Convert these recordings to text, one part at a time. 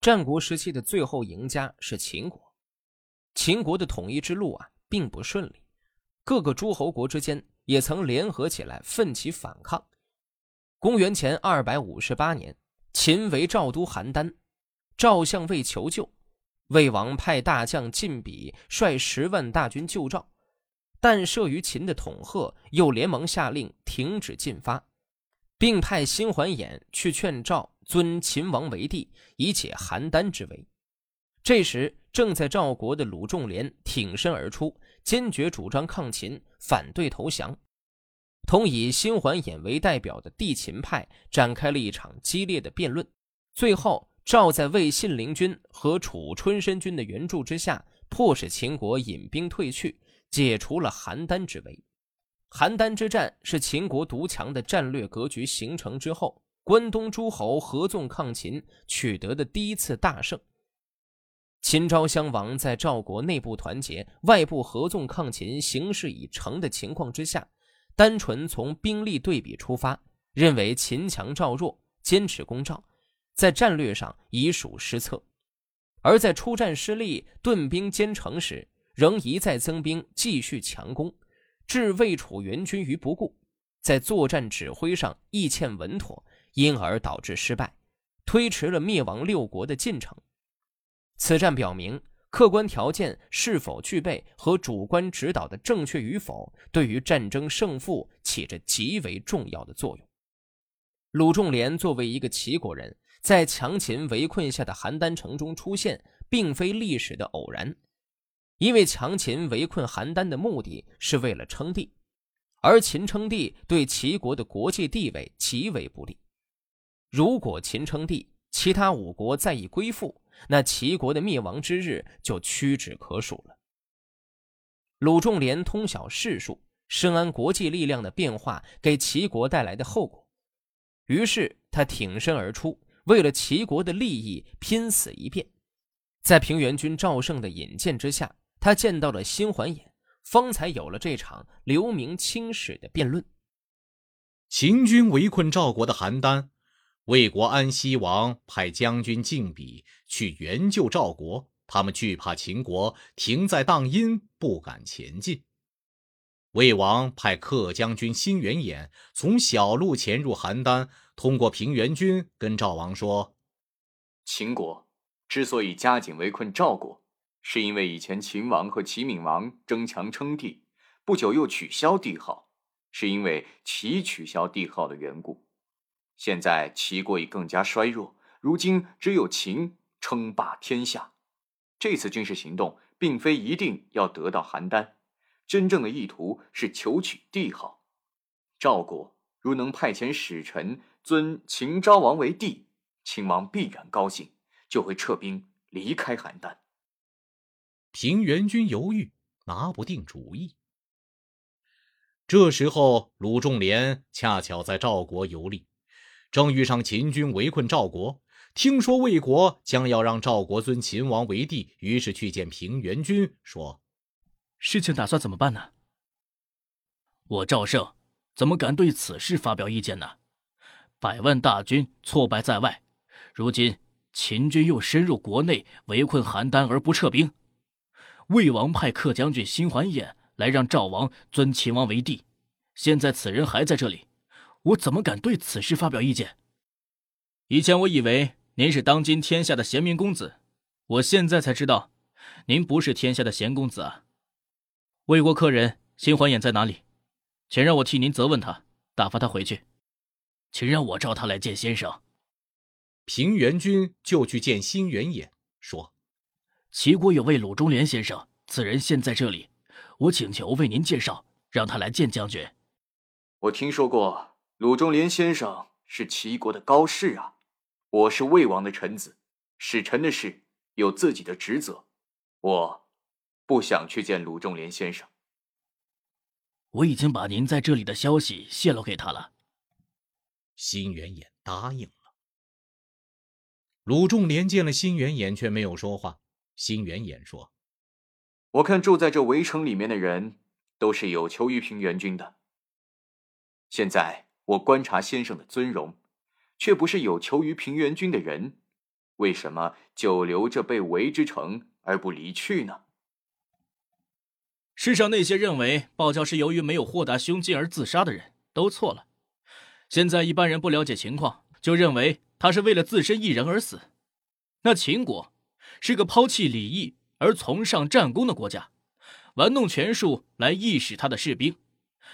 战国时期的最后赢家是秦国。秦国的统一之路啊，并不顺利，各个诸侯国之间也曾联合起来奋起反抗。公元前二百五十八年，秦为赵都邯郸，赵相为求救，魏王派大将晋鄙率十万大军救赵，但慑于秦的恐吓，又连忙下令停止进发，并派辛桓衍去劝赵尊秦王为帝，以解邯郸之围。这时，正在赵国的鲁仲连挺身而出，坚决主张抗秦，反对投降，同以辛桓衍为代表的帝秦派展开了一场激烈的辩论。最后，赵在魏信陵君和楚春申君的援助之下，迫使秦国引兵退去，解除了邯郸之围。邯郸之战是秦国独强的战略格局形成之后，关东诸侯合纵抗秦取得的第一次大胜。秦昭襄王在赵国内部团结、外部合纵抗秦、形势已成的情况之下，单纯从兵力对比出发，认为秦强赵弱，坚持攻赵，在战略上已属失策；而在出战失利、顿兵兼城时，仍一再增兵继续强攻，置魏楚援军于不顾，在作战指挥上亦欠稳妥，因而导致失败，推迟了灭亡六国的进程。此战表明，客观条件是否具备和主观指导的正确与否，对于战争胜负起着极为重要的作用。鲁仲连作为一个齐国人，在强秦围困下的邯郸城中出现，并非历史的偶然。因为强秦围困邯郸的目的是为了称帝，而秦称帝对齐国的国际地位极为不利。如果秦称帝，其他五国再以归附。那齐国的灭亡之日就屈指可数了。鲁仲连通晓世数，深谙国际力量的变化给齐国带来的后果，于是他挺身而出，为了齐国的利益拼死一辩。在平原君赵胜的引荐之下，他见到了新桓衍，方才有了这场留名青史的辩论。秦军围困赵国的邯郸。魏国安西王派将军敬比去援救赵国，他们惧怕秦国停在荡阴，不敢前进。魏王派客将军辛元衍从小路潜入邯郸，通过平原君跟赵王说：“秦国之所以加紧围困赵国，是因为以前秦王和齐闵王争强称帝，不久又取消帝号，是因为齐取消帝号的缘故。”现在齐国已更加衰弱，如今只有秦称霸天下。这次军事行动并非一定要得到邯郸，真正的意图是求取帝号。赵国如能派遣使臣尊秦昭王为帝，秦王必然高兴，就会撤兵离开邯郸。平原君犹豫，拿不定主意。这时候，鲁仲连恰巧在赵国游历。正遇上秦军围困赵国，听说魏国将要让赵国尊秦王为帝，于是去见平原君，说：“事情打算怎么办呢？”我赵胜怎么敢对此事发表意见呢？百万大军挫败在外，如今秦军又深入国内围困邯郸而不撤兵，魏王派客将军辛桓衍来让赵王尊秦王为帝，现在此人还在这里。我怎么敢对此事发表意见？以前我以为您是当今天下的贤明公子，我现在才知道，您不是天下的贤公子啊！魏国客人辛桓衍在哪里？请让我替您责问他，打发他回去。请让我召他来见先生。平原君就去见辛元衍，说：“齐国有位鲁中连先生，此人现在这里，我请求为您介绍，让他来见将军。”我听说过。鲁仲连先生是齐国的高士啊，我是魏王的臣子，使臣的事有自己的职责，我不想去见鲁仲连先生。我已经把您在这里的消息泄露给他了。辛元衍答应了。鲁仲连见了辛元衍，却没有说话。辛元衍说：“我看住在这围城里面的人，都是有求于平原君的。现在。”我观察先生的尊容，却不是有求于平原君的人。为什么久留这被围之城而不离去呢？世上那些认为鲍教是由于没有豁达胸襟而自杀的人都错了。现在一般人不了解情况，就认为他是为了自身一人而死。那秦国是个抛弃礼义而崇尚战功的国家，玩弄权术来役使他的士兵，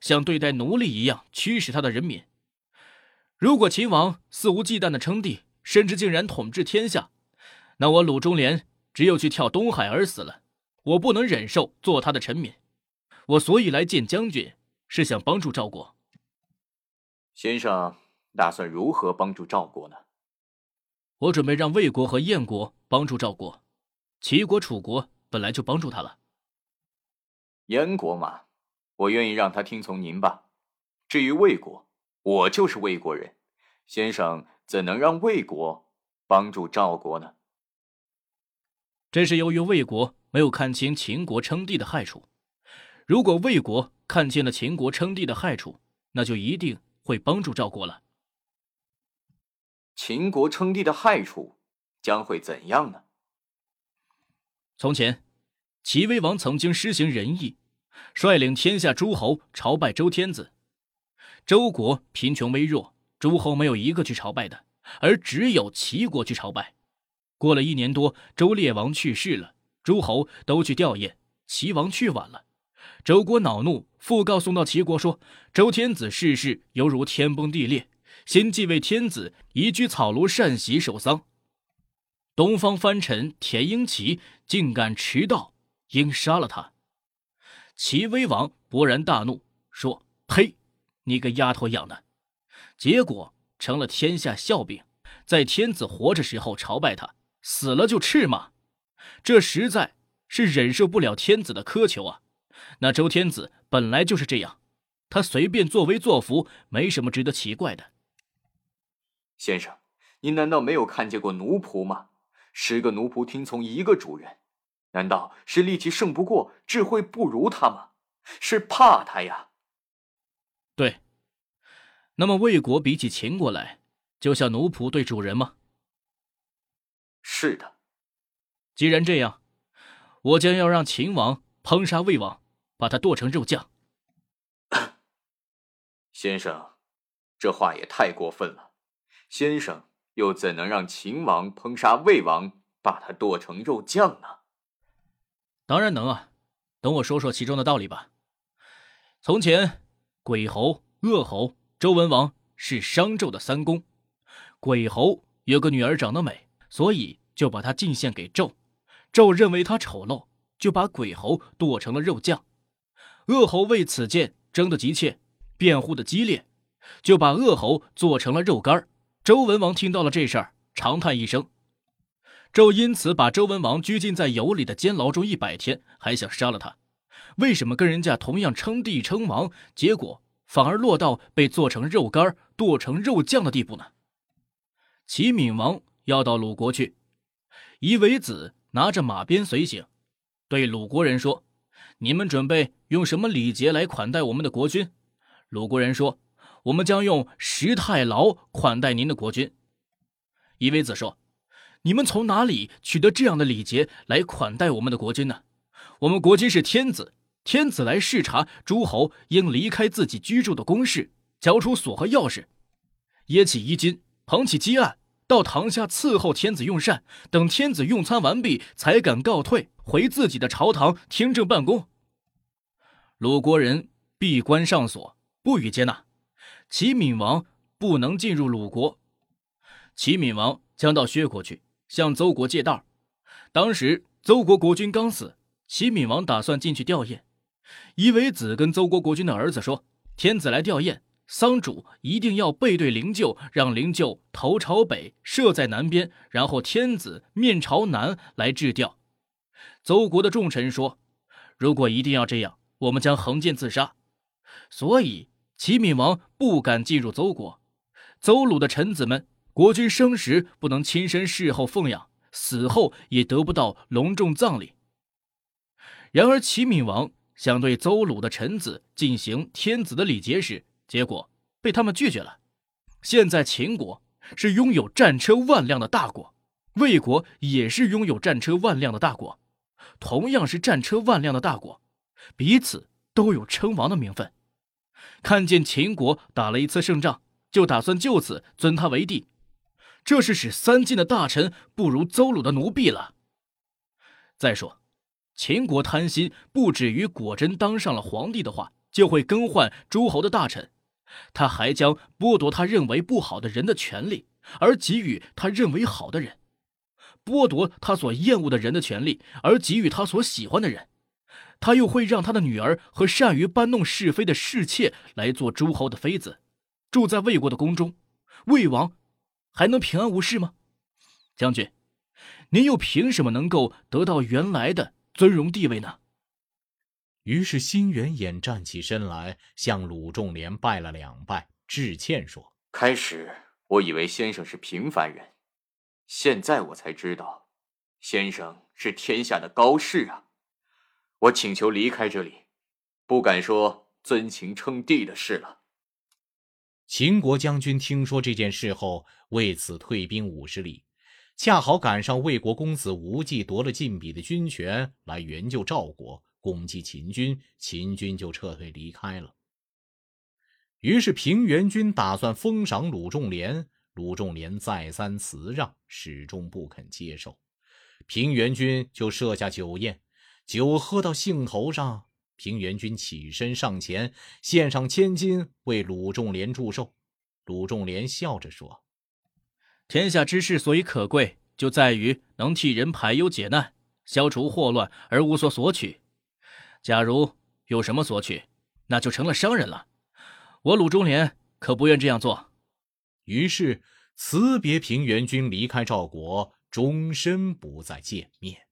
像对待奴隶一样驱使他的人民。如果秦王肆无忌惮的称帝，甚至竟然统治天下，那我鲁中连只有去跳东海而死了。我不能忍受做他的臣民，我所以来见将军，是想帮助赵国。先生打算如何帮助赵国呢？我准备让魏国和燕国帮助赵国，齐国、楚国本来就帮助他了。燕国嘛，我愿意让他听从您吧。至于魏国，我就是魏国人，先生怎能让魏国帮助赵国呢？这是由于魏国没有看清秦国称帝的害处。如果魏国看清了秦国称帝的害处，那就一定会帮助赵国了。秦国称帝的害处将会怎样呢？从前，齐威王曾经施行仁义，率领天下诸侯朝拜周天子。周国贫穷微弱，诸侯没有一个去朝拜的，而只有齐国去朝拜。过了一年多，周烈王去世了，诸侯都去吊唁，齐王去晚了。周国恼怒，讣告送到齐国说：“周天子逝世，犹如天崩地裂。新继位天子移居草庐善席守丧。东方藩臣田英齐竟敢迟到，应杀了他。”齐威王勃然大怒，说：“呸！你个丫头养的！”结果成了天下笑柄，在天子活着时候朝拜他。死了就斥骂，这实在是忍受不了天子的苛求啊！那周天子本来就是这样，他随便作威作福，没什么值得奇怪的。先生，您难道没有看见过奴仆吗？十个奴仆听从一个主人，难道是力气胜不过，智慧不如他吗？是怕他呀？对。那么魏国比起秦国来，就像奴仆对主人吗？是的，既然这样，我将要让秦王烹杀魏王，把他剁成肉酱。先生，这话也太过分了。先生又怎能让秦王烹杀魏王，把他剁成肉酱呢？当然能啊，等我说说其中的道理吧。从前，鬼侯、恶侯、周文王是商纣的三公。鬼侯有个女儿长得美。所以就把他进献给纣，纣认为他丑陋，就把鬼侯剁成了肉酱。恶侯为此件争得急切，辩护的激烈，就把恶侯做成了肉干。周文王听到了这事儿，长叹一声。纣因此把周文王拘禁在有里的监牢中一百天，还想杀了他。为什么跟人家同样称帝称王，结果反而落到被做成肉干、剁成肉酱的地步呢？齐闵王。要到鲁国去，夷为子拿着马鞭随行，对鲁国人说：“你们准备用什么礼节来款待我们的国君？”鲁国人说：“我们将用十太牢款待您的国君。”夷为子说：“你们从哪里取得这样的礼节来款待我们的国君呢？我们国君是天子，天子来视察诸侯，应离开自己居住的宫室，交出锁和钥匙，掖起衣襟，捧起鸡案。”到堂下伺候天子用膳，等天子用餐完毕，才敢告退回自己的朝堂听政办公。鲁国人闭关上锁，不予接纳。齐闵王不能进入鲁国，齐闵王将到薛国去向邹国借道。当时邹国国君刚死，齐闵王打算进去吊唁。夷为子跟邹国国君的儿子说：“天子来吊唁。”丧主一定要背对灵柩，让灵柩头朝北，设在南边，然后天子面朝南来致吊。邹国的重臣说：“如果一定要这样，我们将横剑自杀。”所以齐闵王不敢进入邹国。邹鲁的臣子们，国君生时不能亲身侍候奉养，死后也得不到隆重葬礼。然而齐闵王想对邹鲁的臣子进行天子的礼节时，结果被他们拒绝了。现在秦国是拥有战车万辆的大国，魏国也是拥有战车万辆的大国，同样是战车万辆的大国，彼此都有称王的名分。看见秦国打了一次胜仗，就打算就此尊他为帝，这是使三晋的大臣不如邹鲁的奴婢了。再说，秦国贪心不止于果真当上了皇帝的话，就会更换诸侯的大臣，他还将剥夺他认为不好的人的权利，而给予他认为好的人；剥夺他所厌恶的人的权利，而给予他所喜欢的人。他又会让他的女儿和善于搬弄是非的侍妾来做诸侯的妃子，住在魏国的宫中，魏王还能平安无事吗？将军，您又凭什么能够得到原来的尊荣地位呢？于是辛元衍站起身来，向鲁仲连拜了两拜，致歉说：“开始我以为先生是平凡人，现在我才知道，先生是天下的高士啊。”我请求离开这里，不敢说尊秦称帝的事了。秦国将军听说这件事后，为此退兵五十里，恰好赶上魏国公子无忌夺了晋鄙的军权，来援救赵国，攻击秦军，秦军就撤退离开了。于是平原君打算封赏鲁仲连，鲁仲连再三辞让，始终不肯接受，平原君就设下酒宴。酒喝到兴头上，平原君起身上前，献上千金为鲁仲连祝寿。鲁仲连笑着说：“天下之事所以可贵，就在于能替人排忧解难，消除祸乱而无所索取。假如有什么索取，那就成了商人了。我鲁仲连可不愿这样做。”于是辞别平原君，离开赵国，终身不再见面。